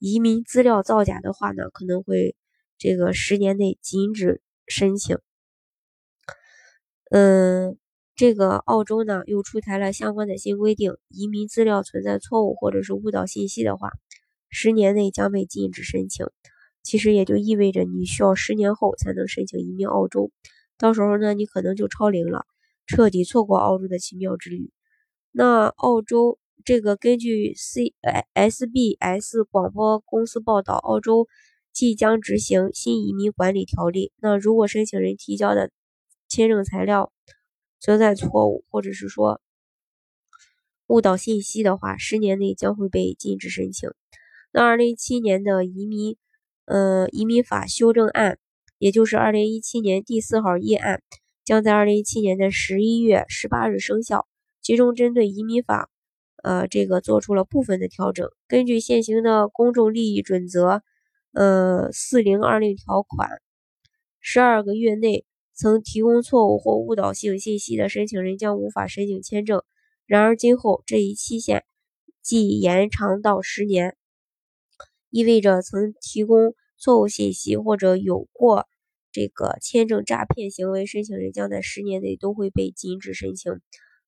移民资料造假的话呢，可能会这个十年内禁止申请。嗯，这个澳洲呢又出台了相关的新规定，移民资料存在错误或者是误导信息的话，十年内将被禁止申请。其实也就意味着你需要十年后才能申请移民澳洲，到时候呢你可能就超龄了，彻底错过澳洲的奇妙之旅。那澳洲。这个根据 C S B S 广播公司报道，澳洲即将执行新移民管理条例。那如果申请人提交的签证材料存在错误，或者是说误导信息的话，十年内将会被禁止申请。那二零一七年的移民呃移民法修正案，也就是二零一七年第四号议案，将在二零一七年的十一月十八日生效，其中针对移民法。呃，这个做出了部分的调整。根据现行的公众利益准则，呃，四零二零条款，十二个月内曾提供错误或误导性信息的申请人将无法申请签证。然而，今后这一期限即延长到十年，意味着曾提供错误信息或者有过这个签证诈骗行为申请人将在十年内都会被禁止申请。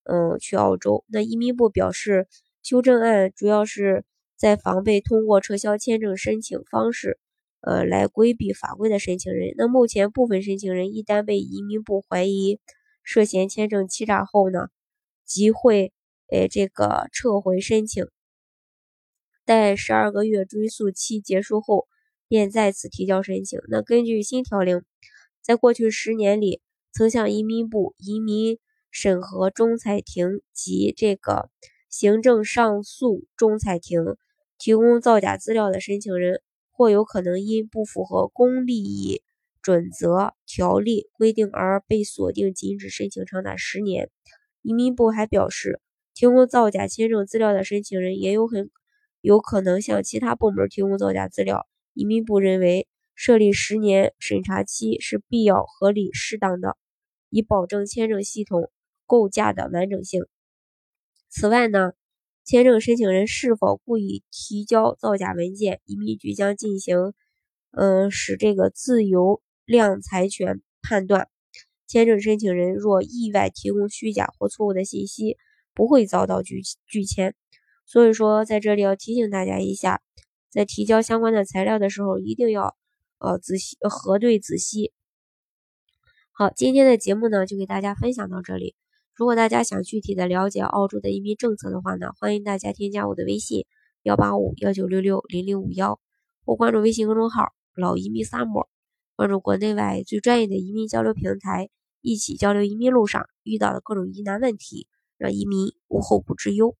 嗯，去澳洲。那移民部表示，修正案主要是在防备通过撤销签证申请方式，呃，来规避法规的申请人。那目前部分申请人一旦被移民部怀疑涉嫌签证欺诈后呢，即会诶这个撤回申请，待十二个月追诉期结束后，便再次提交申请。那根据新条令，在过去十年里，曾向移民部移民。审核仲裁庭及这个行政上诉仲裁庭提供造假资料的申请人，或有可能因不符合公利益准则条例规定而被锁定禁止申请长达十年。移民部还表示，提供造假签证资料的申请人也有很有可能向其他部门提供造假资料。移民部认为，设立十年审查期是必要、合理、适当的，以保证签证系统。构架的完整性。此外呢，签证申请人是否故意提交造假文件，移民局将进行，嗯，使这个自由量裁权判断。签证申请人若意外提供虚假或错误的信息，不会遭到拒拒签。所以说，在这里要提醒大家一下，在提交相关的材料的时候，一定要呃仔细核对仔细。好，今天的节目呢，就给大家分享到这里。如果大家想具体的了解澳洲的移民政策的话呢，欢迎大家添加我的微信幺八五幺九六六零零五幺，或关注微信公众号“老移民 summer”，关注国内外最专业的移民交流平台，一起交流移民路上遇到的各种疑难问题，让移民无后顾之忧。